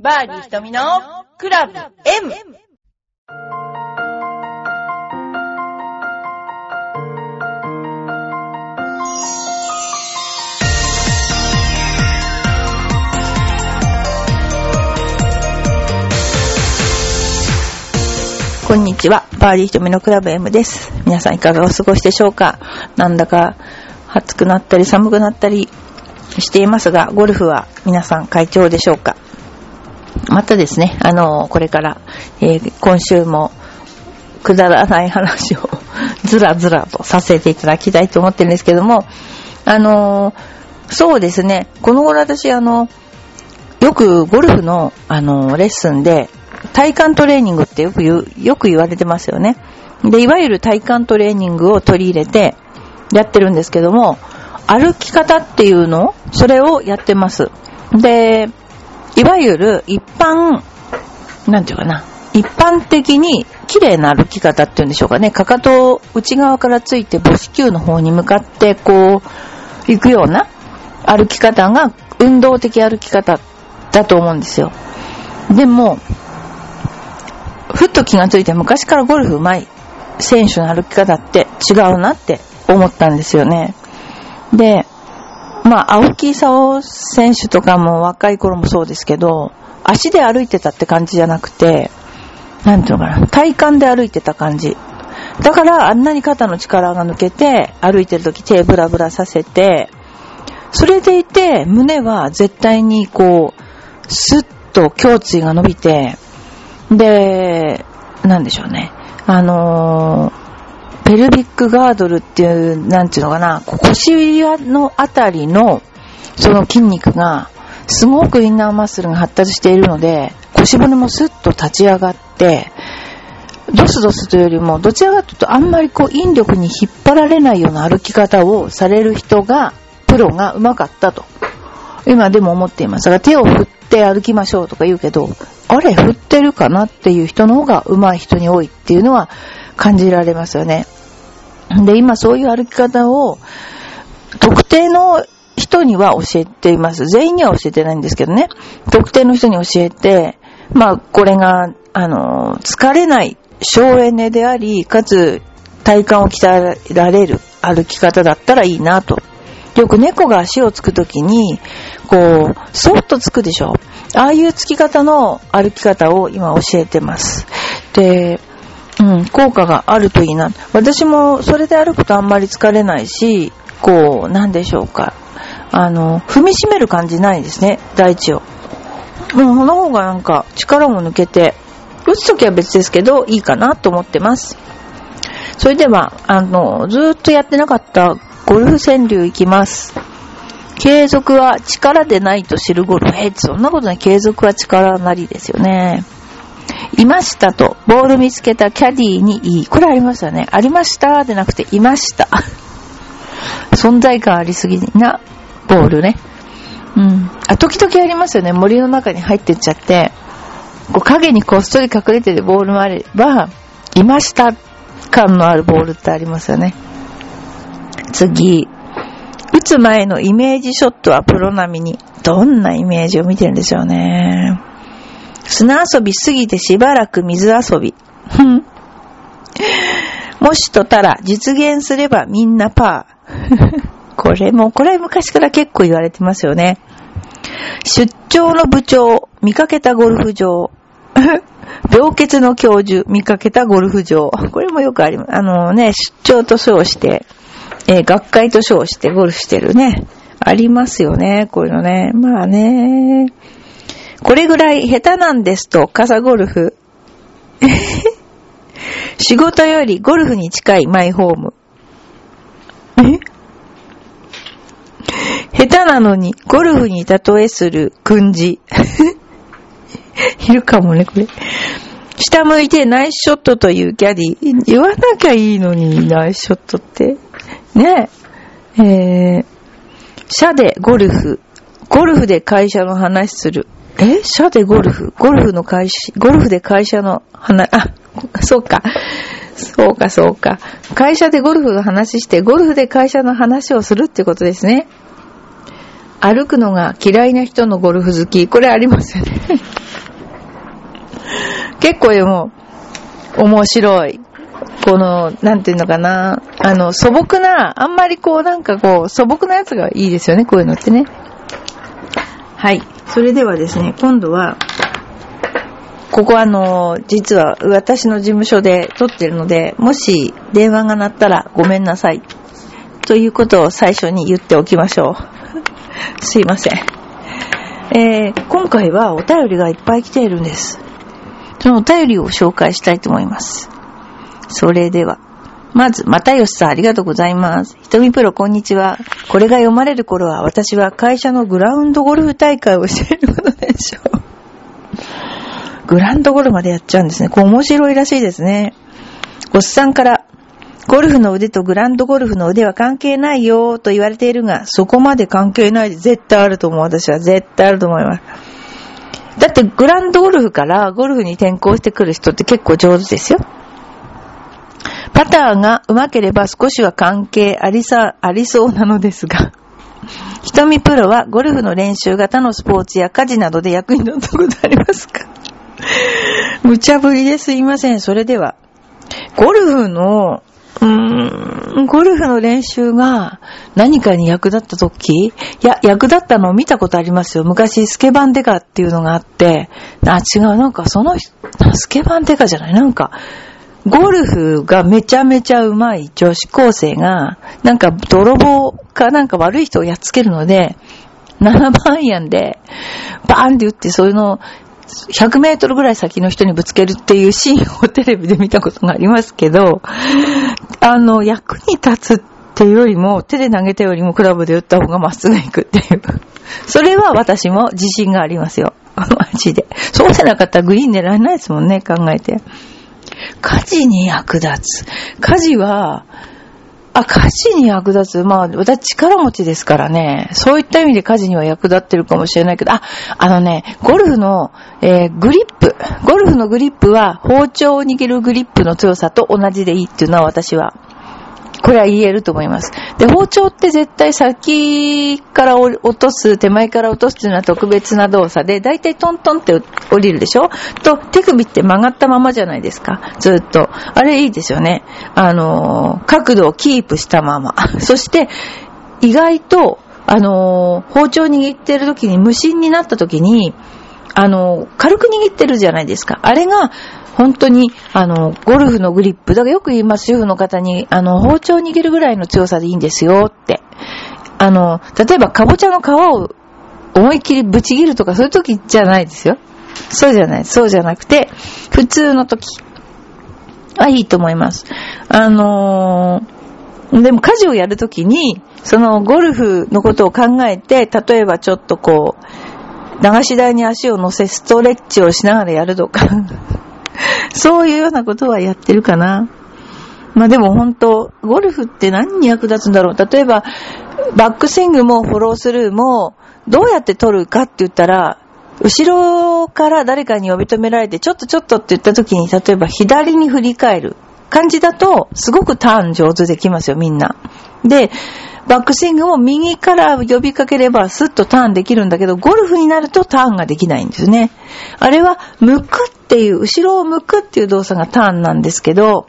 バーディー瞳のクラブ M! こんにちは。バーディー瞳のクラブ M です。皆さんいかがお過ごしでしょうか？なんだか暑くなったり寒くなったりしていますが、ゴルフは皆さん快調でしょうか？またですね、あの、これから、えー今週もくだらない話を ずらずらとさせていただきたいと思ってるんですけども、あの、そうですね、この頃私、あの、よくゴルフの、あの、レッスンで、体幹トレーニングってよく言う、よく言われてますよね。で、いわゆる体幹トレーニングを取り入れてやってるんですけども、歩き方っていうのそれをやってます。で、いわゆる一般、なんていうかな、一般的に綺麗な歩き方っていうんでしょうかね。かかとを内側からついて母子球の方に向かってこう、行くような歩き方が運動的歩き方だと思うんですよ。でも、ふっと気がついて昔からゴルフ上手い選手の歩き方って違うなって思ったんですよね。で、まあ、青木功選手とかも若い頃もそうですけど、足で歩いてたって感じじゃなくて、なんていうのかな、体幹で歩いてた感じ。だからあんなに肩の力が抜けて、歩いてる時手ブラブラさせて、それでいて胸は絶対にこう、スッと胸椎が伸びて、で、なんでしょうね。あのーペルビックガードルっていう、なんていうのかな、腰のあたりの、その筋肉が、すごくインナーマッスルが発達しているので、腰骨もスッと立ち上がって、ドスドスというよりも、どちらかというとあんまりこう引力に引っ張られないような歩き方をされる人が、プロが上手かったと。今でも思っています。だから手を振って歩きましょうとか言うけど、あれ振ってるかなっていう人の方が上手い人に多いっていうのは感じられますよね。で、今そういう歩き方を特定の人には教えています。全員には教えてないんですけどね。特定の人に教えて、まあ、これが、あの、疲れない省エネであり、かつ体幹を鍛えられる歩き方だったらいいなと。よく猫が足をつくときに、こう、そっとつくでしょ。ああいうつき方の歩き方を今教えてます。で、うん、効果があるといいな。私もそれで歩くとあんまり疲れないし、こう、なんでしょうか。あの、踏みしめる感じないですね、大地を。もうその方がなんか力も抜けて、打つときは別ですけど、いいかなと思ってます。それでは、あの、ずっとやってなかったゴルフ川柳いきます。継続は力でないと知るゴルフ。え、そんなことない。継続は力なりですよね。いましたと、ボール見つけたキャディーにいい。これありましたね。ありましたでなくて、いました。存在感ありすぎなボールね。うん。あ、時々ありますよね。森の中に入ってっちゃって、こう影にこっそり隠れてるボールもあれば、いました感のあるボールってありますよね。次。打つ前のイメージショットはプロ並みに。どんなイメージを見てるんでしょうね。砂遊びすぎてしばらく水遊び。もしとたら実現すればみんなパー。これも、これは昔から結構言われてますよね。出張の部長、見かけたゴルフ場。病欠の教授、見かけたゴルフ場。これもよくあります。あのね、出張と称して、えー学会と称してゴルフしてるね。ありますよね、こういうのね。まあね。これぐらい下手なんですと、傘ゴルフ。仕事よりゴルフに近いマイホーム。え？下手なのにゴルフに例えする訓示。いるかもね、これ。下向いてナイスショットというキャディ。言わなきゃいいのに、ナイスショットって。ねえ。えー、社でゴルフ。ゴルフで会社の話する。え社でゴルフ？ゴルフの会社、ゴルフで会社の話、あ、そうか。そうか、そうか。会社でゴルフの話して、ゴルフで会社の話をするってことですね。歩くのが嫌いな人のゴルフ好き。これありますよね。結構でも、面白い。この、なんていうのかな。あの、素朴な、あんまりこう、なんかこう、素朴なやつがいいですよね、こういうのってね。はい。それではですね、今度は、ここあの、実は私の事務所で撮ってるので、もし電話が鳴ったらごめんなさい。ということを最初に言っておきましょう。すいません。えー、今回はお便りがいっぱい来ているんです。そのお便りを紹介したいと思います。それでは。まず、またよしさんありがとうございます。ひとみプロこんにちは。これが読まれる頃は私は会社のグラウンドゴルフ大会をしていることでしょう。グラウンドゴルフまでやっちゃうんですね。こう面白いらしいですね。おっさんから、ゴルフの腕とグラウンドゴルフの腕は関係ないよと言われているが、そこまで関係ないで絶対あると思う。私は絶対あると思います。だってグランドゴルフからゴルフに転向してくる人って結構上手ですよ。パターが上手ければ少しは関係ありさ、ありそうなのですが、瞳プロはゴルフの練習型のスポーツや家事などで役に立ったことありますか？無茶ぶりですいません。それでは、ゴルフの、うーん、ゴルフの練習が何かに役立った時？いや、役立ったのを見たことありますよ。昔、スケバンデカっていうのがあって、あ、違う、なんかその、スケバンデカじゃないなんか、ゴルフがめちゃめちゃ上手い女子高生が、なんか泥棒かなんか悪い人をやっつけるので、7番アイアンで、バーンって打って、そういうの100メートルぐらい先の人にぶつけるっていうシーンをテレビで見たことがありますけど、あの、役に立つっていうよりも、手で投げたよりもクラブで打った方がまっすぐ行くっていう。それは私も自信がありますよ。マジで。そうじゃなかったらグリーン狙えないですもんね、考えて。家事に役立つ。家事は、あ、家事に役立つ。まあ、私力持ちですからね。そういった意味で家事には役立ってるかもしれないけど、あ、あのね、ゴルフの、えー、グリップ。ゴルフのグリップは包丁を握るグリップの強さと同じでいいっていうのは私はこれは言えると思います。で、包丁って絶対先から落とす、手前から落とすっていうのは特別な動作で、だいたいトントンって降りるでしょ？と、手首って曲がったままじゃないですか。ずっと。あれいいですよね。あのー、角度をキープしたまま。そして、意外と、あのー、包丁握ってる時に無心になった時に、あのー、軽く握ってるじゃないですか。あれが、本当に、あの、ゴルフのグリップ、だからよく言います、主婦の方に、あの、包丁握るぐらいの強さでいいんですよって。あの、例えば、かぼちゃの皮を思いっきりぶち切るとか、そういう時じゃないですよ。そうじゃない。そうじゃなくて、普通の時はいいと思います。あのー、でも家事をやるときに、そのゴルフのことを考えて、例えばちょっとこう、流し台に足を乗せストレッチをしながらやるとか そういうようなことはやってるかな。まあでも本当、ゴルフって何に役立つんだろう。例えば、バックスイングもフォロースルーも、どうやって取るかって言ったら、後ろから誰かに呼び止められて、ちょっとちょっとって言った時に、例えば左に振り返る感じだと、すごくターン上手できますよ、みんな。で、バックスイングを右から呼びかければスッとターンできるんだけど、ゴルフになるとターンができないんですね。あれは、向くっていう、後ろを向くっていう動作がターンなんですけど、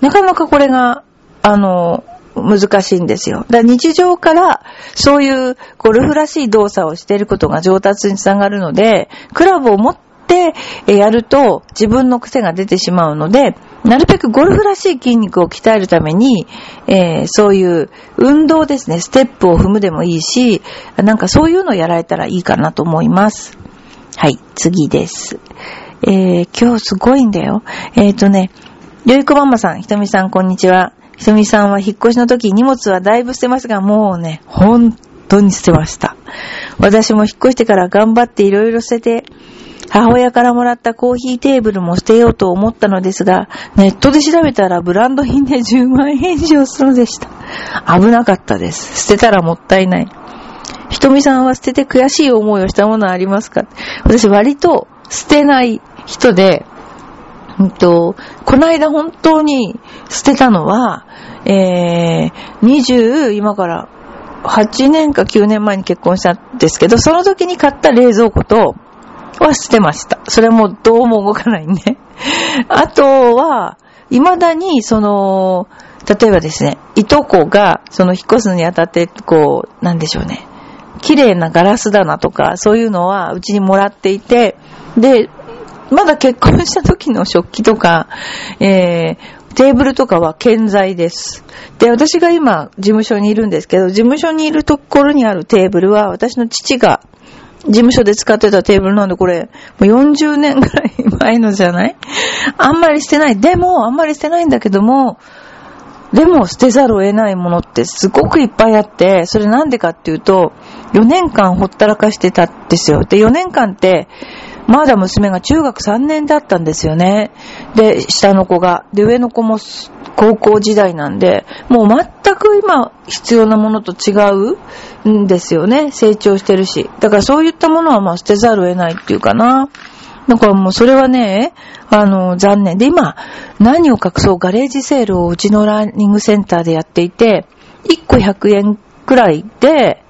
なかなかこれが、あの、難しいんですよ。だ日常からそういうゴルフらしい動作をしていることが上達につながるので、クラブを持ってやると自分の癖が出てしまうので、なるべくゴルフらしい筋肉を鍛えるために、えー、そういう運動ですね、ステップを踏むでもいいし、なんかそういうのをやられたらいいかなと思います。はい、次です。えー、今日すごいんだよ。えっ、ー、とね、よいこママさん、ひとみさん、こんにちは。ひとみさんは引っ越しの時荷物はだいぶ捨てますが、もうね、本当に捨てました。私も引っ越してから頑張っていろいろ捨てて、母親からもらったコーヒーテーブルも捨てようと思ったのですが、ネットで調べたらブランド品で10万円以上するのでした。危なかったです。捨てたらもったいない。ひとみさんは捨てて悔しい思いをしたものはありますか？私割と捨てない人で、うんと、この間本当に捨てたのは、えー、20、今から8年か9年前に結婚したんですけど、その時に買った冷蔵庫と、は捨てました。それもどうも動かないんで。あとは、未だに、その、例えばですね、いとこが、その引っ越すにあたって、こう、なんでしょうね。綺麗なガラス棚とか、そういうのはうちにもらっていて、で、まだ結婚した時の食器とか、えー、テーブルとかは健在です。で、私が今、事務所にいるんですけど、事務所にいるところにあるテーブルは、私の父が事務所で使ってたテーブルなんで、これ、もう40年ぐらい前のじゃない？あんまり捨てない。でも、あんまり捨てないんだけども、でも捨てざるを得ないものってすごくいっぱいあって、それなんでかっていうと、4年間ほったらかしてたんですよ。で、4年間って、まだ娘が中学3年だったんですよね。で、下の子が。で、上の子も高校時代なんで、もう全く今必要なものと違うんですよね。成長してるし。だからそういったものはまあ捨てざるを得ないっていうかな。だからもうそれはね、あの、残念。で、今、何を隠そうガレージセールをうちのラーニングセンターでやっていて、1個100円くらいで、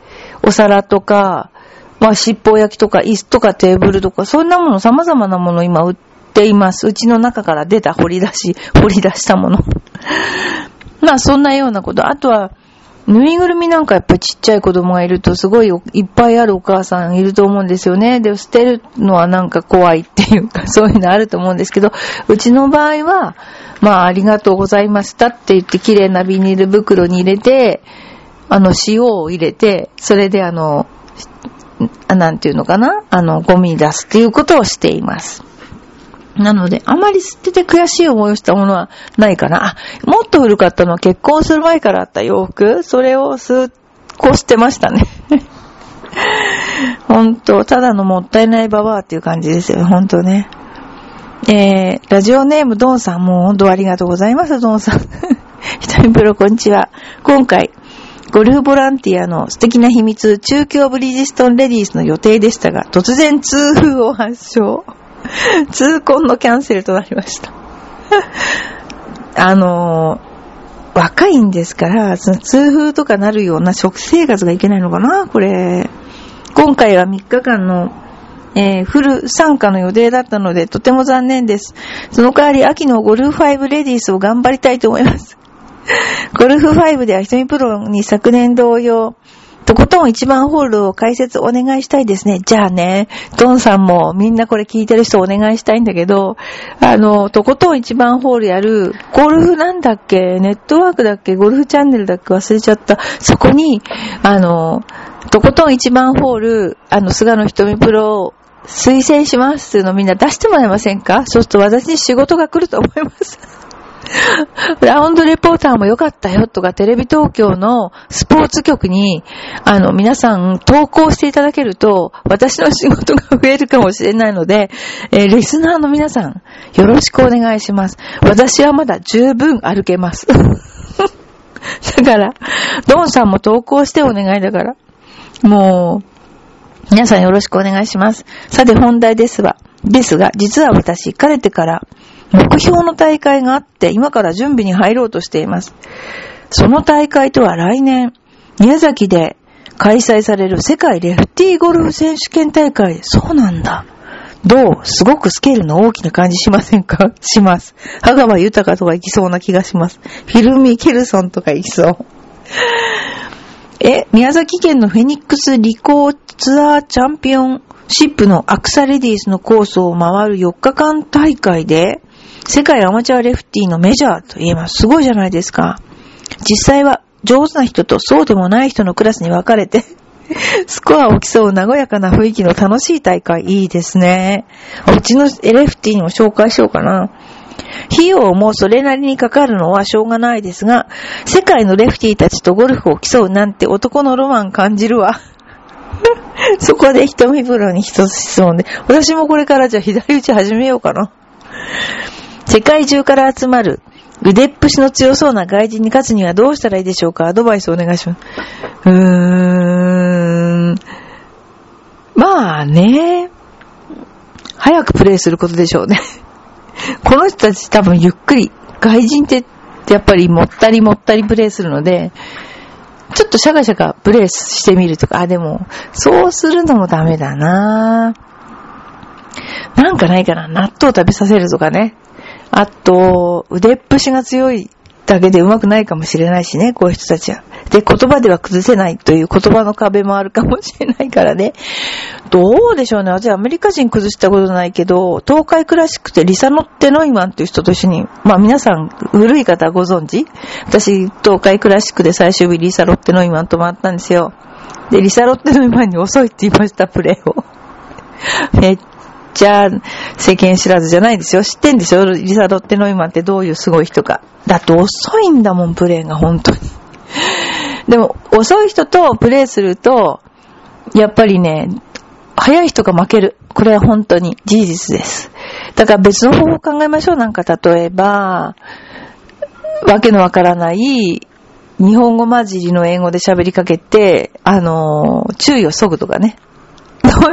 お皿とか、まあ、尻尾焼きとか、椅子とかテーブルとか、そんなもの、様々なもの今売っています。うちの中から出た掘り出し、掘り出したもの。まあ、そんなようなこと。あとは、ぬいぐるみなんかやっぱちっちゃい子供がいるとすごいいっぱいあるお母さんいると思うんですよね。で、捨てるのはなんか怖いっていうか、そういうのあると思うんですけど、うちの場合は、まあ、ありがとうございましたって言って綺麗なビニール袋に入れて、あの、塩を入れて、それであの、なんていうのかな？あの、ゴミ出すっていうことをしています。なので、あまり捨てて悔しい思いをしたものはないかな。あ、もっと古かったのは結婚する前からあった洋服？それをすっこ捨てましたね。ほんと、ただのもったいないババアっていう感じですよ。ほんとね。えー、ラジオネームドンさん、もうほんとありがとうございます、ドンさん。ひとみプロ、こんにちは。今回、ゴルフボランティアの素敵な秘密、中京ブリヂストンレディースの予定でしたが、突然痛風を発症。痛恨のキャンセルとなりました。あのー、若いんですから、その痛風とかなるような食生活がいけないのかなこれ。今回は3日間の、えー、フル参加の予定だったので、とても残念です。その代わり、秋のゴルフ5レディースを頑張りたいと思います。ゴルフ5では瞳プロに昨年同様、とことん一番ホールを解説お願いしたいですね。じゃあね、ドンさんもみんなこれ聞いてる人お願いしたいんだけど、あの、とことん一番ホールやる、ゴルフなんだっけ？ネットワークだっけ？ゴルフチャンネルだっけ？忘れちゃった。そこに、あの、とことん一番ホール、あの、菅野瞳プロ推薦しますっていうのをみんな出してもらえませんか？そうすると私に仕事が来ると思います。ラウンドレポーターも良かったよとか、テレビ東京のスポーツ局に、あの、皆さん投稿していただけると、私の仕事が増えるかもしれないので、えー、リスナーの皆さん、よろしくお願いします。私はまだ十分歩けます。だから、ドンさんも投稿してお願いだから。もう、皆さんよろしくお願いします。さて本題ですわ。ですが、実は私、かれてから、目標の大会があって、今から準備に入ろうとしています。その大会とは来年、宮崎で開催される世界レフティーゴルフ選手権大会。そうなんだ。どう？すごくスケールの大きな感じしませんか？します。羽川豊とか行きそうな気がします。フィルミ・ケルソンとか行きそう。え、宮崎県のフェニックスリコーツアーチャンピオンシップのアクサレディースのコースを回る4日間大会で、世界アマチュアレフティのメジャーと言えます。ごいじゃないですか。実際は上手な人とそうでもない人のクラスに分かれて スコアを競う和やかな雰囲気の楽しい大会、いいですね。うちのエレフティにも紹介しようかな。費用もそれなりにかかるのはしょうがないですが、世界のレフティーたちとゴルフを競うなんて男のロマン感じるわ。そこで瞳風呂に一つ質問で、私もこれからじゃあ左打ち始めようかな。世界中から集まる腕っぷしの強そうな外人に勝つにはどうしたらいいでしょうか？アドバイスお願いします。うーん。まあね。早くプレイすることでしょうね。この人たち多分ゆっくり、外人ってやっぱりもったりもったりプレイするので、ちょっとシャカシャカプレイしてみるとか、あ、でも、そうするのもダメだななんかないかな？納豆食べさせるとかね。あと、腕っぷしが強いだけで上手くないかもしれないしね、こういう人たちは。で、言葉では崩せないという言葉の壁もあるかもしれないからね。どうでしょうね。私アメリカ人崩したことないけど、東海クラシックってリサノッテ・ノイマンっていう人と一緒に、まあ皆さん、古い方ご存知？私、東海クラシックで最終日リサロッテ・ノイマンと回ったんですよ。で、リサロッテ・ノイマンに遅いって言いました、プレーを。めっちゃ世間知らずじゃないですよ。知ってんでしょ？リサロッテ・ノイマンってどういうすごい人か。だって遅いんだもん、プレーが、本当に。でも、遅い人とプレイすると、やっぱりね、早い人が負ける。これは本当に事実です。だから別の方法を考えましょう。なんか例えば、わけのわからない日本語混じりの英語で喋りかけて、あの、注意を削ぐとかね。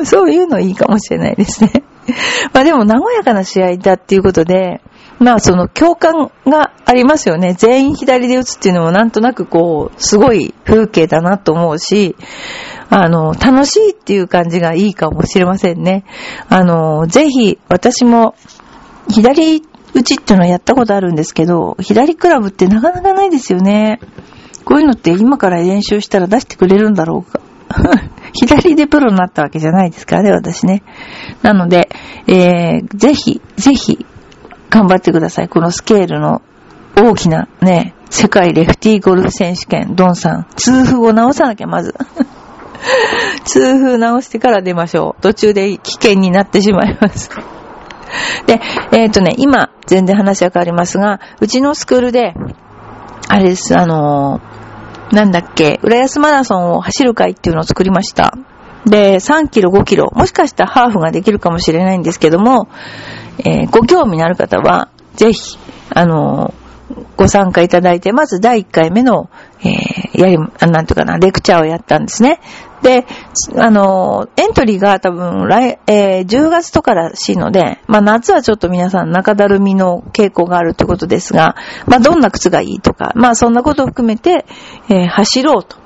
そういうのいいかもしれないですね。まあでも和やかな試合だっていうことで、まあその共感がありますよね。全員左で打つっていうのもなんとなくこう、すごい風景だなと思うし、あの、楽しいっていう感じがいいかもしれませんね。あの、ぜひ私も左打ちっていうのはやったことあるんですけど、左クラブってなかなかないですよね。こういうのって今から練習したら出してくれるんだろうか。左でプロになったわけじゃないですからね、私ね。なので、えー、ぜひ、ぜひ、頑張ってください。このスケールの大きなね、世界レフティーゴルフ選手権、ドンさん。痛風を直さなきゃ、まず。痛風直してから出ましょう。途中で危険になってしまいます。で、えっ、ー、とね、今、全然話は変わりますが、うちのスクールで、あれです、あのー、なんだっけ、浦安マラソンを走る会っていうのを作りました。で、3キロ、5キロ、もしかしたらハーフができるかもしれないんですけども、えー、ご興味のある方は、ぜひ、あのー、ご参加いただいて、まず第1回目の、えー、やり、なんていうかな、レクチャーをやったんですね。で、あの、エントリーが多分来、えー、10月とからしいので、まあ夏はちょっと皆さん中だるみの傾向があるということですが、まあどんな靴がいいとか、まあそんなことを含めて、えー、走ろうと。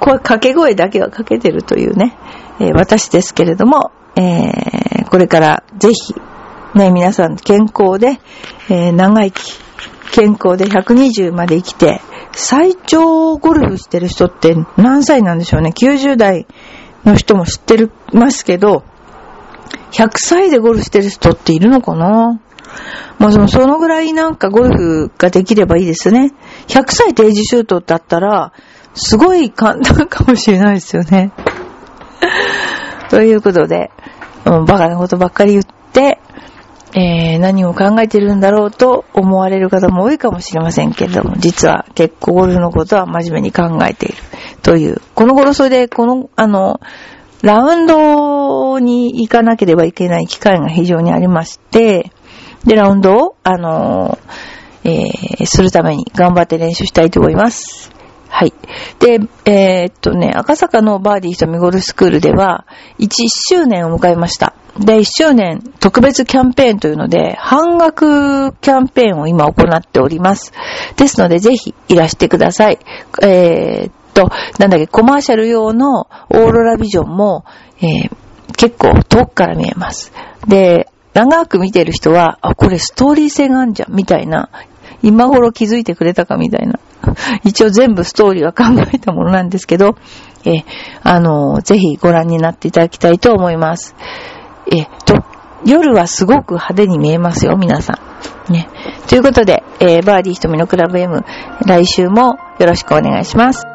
これ掛け声だけはかけてるというね、えー、私ですけれども、えー、これからぜひ、ね、皆さん健康で、えー、長生き、健康で120まで生きて、最長ゴルフしてる人って何歳なんでしょうね。90代の人も知ってるますけど、100歳でゴルフしてる人っているのかなまあ、その、ぐらいなんかゴルフができればいいですね。100歳定時シュートだったら、すごい簡単かもしれないですよね。ということで、バカなことばっかり言って、えー、何を考えてるんだろうと思われる方も多いかもしれませんけれども、実は結構ゴルフのことは真面目に考えているという。この頃それで、この、あの、ラウンドに行かなければいけない機会が非常にありまして、で、ラウンドを、あの、えー、するために頑張って練習したいと思います。はい。で、えー、っとね、赤坂のバーディー瞳ゴルフスクールでは、1周年を迎えました。で、1周年特別キャンペーンというので、半額キャンペーンを今行っております。ですので、ぜひいらしてください。えー、っと、なんだっけ、コマーシャル用のオーロラビジョンも、えー、結構遠くから見えます。で、長く見てる人は、あ、これストーリー性があるじゃん、みたいな、今頃気づいてくれたかみたいな。一応全部ストーリーは考えたものなんですけど、えあの、ぜひご覧になっていただきたいと思います。えと、夜はすごく派手に見えますよ、皆さん。ね。ということで、えー、バーディー瞳のクラブ M、来週もよろしくお願いします。